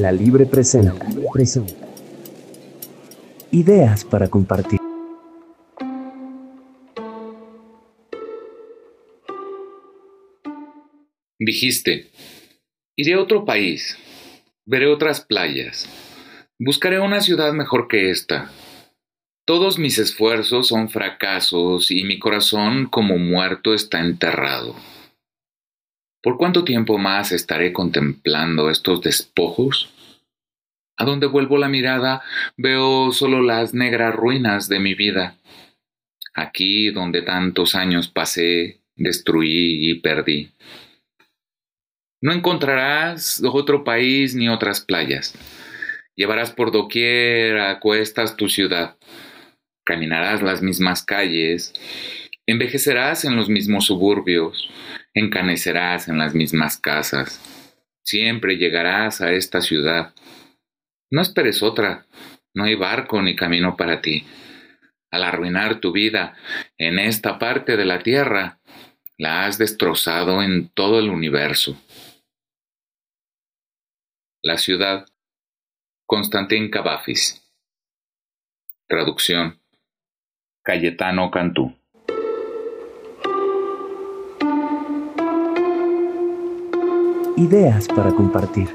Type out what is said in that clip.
La Libre presenta. Ideas para compartir. Dijiste, iré a otro país, veré otras playas, buscaré una ciudad mejor que esta. Todos mis esfuerzos son fracasos y mi corazón como muerto está enterrado. ¿Por cuánto tiempo más estaré contemplando estos despojos? A donde vuelvo la mirada veo solo las negras ruinas de mi vida. Aquí donde tantos años pasé, destruí y perdí. No encontrarás otro país ni otras playas. Llevarás por doquier a cuestas tu ciudad. Caminarás las mismas calles. Envejecerás en los mismos suburbios. Encanecerás en las mismas casas. Siempre llegarás a esta ciudad. No esperes otra. No hay barco ni camino para ti. Al arruinar tu vida en esta parte de la tierra, la has destrozado en todo el universo. La ciudad. Constantín Cavafis. Traducción. Cayetano Cantú. Ideas para compartir.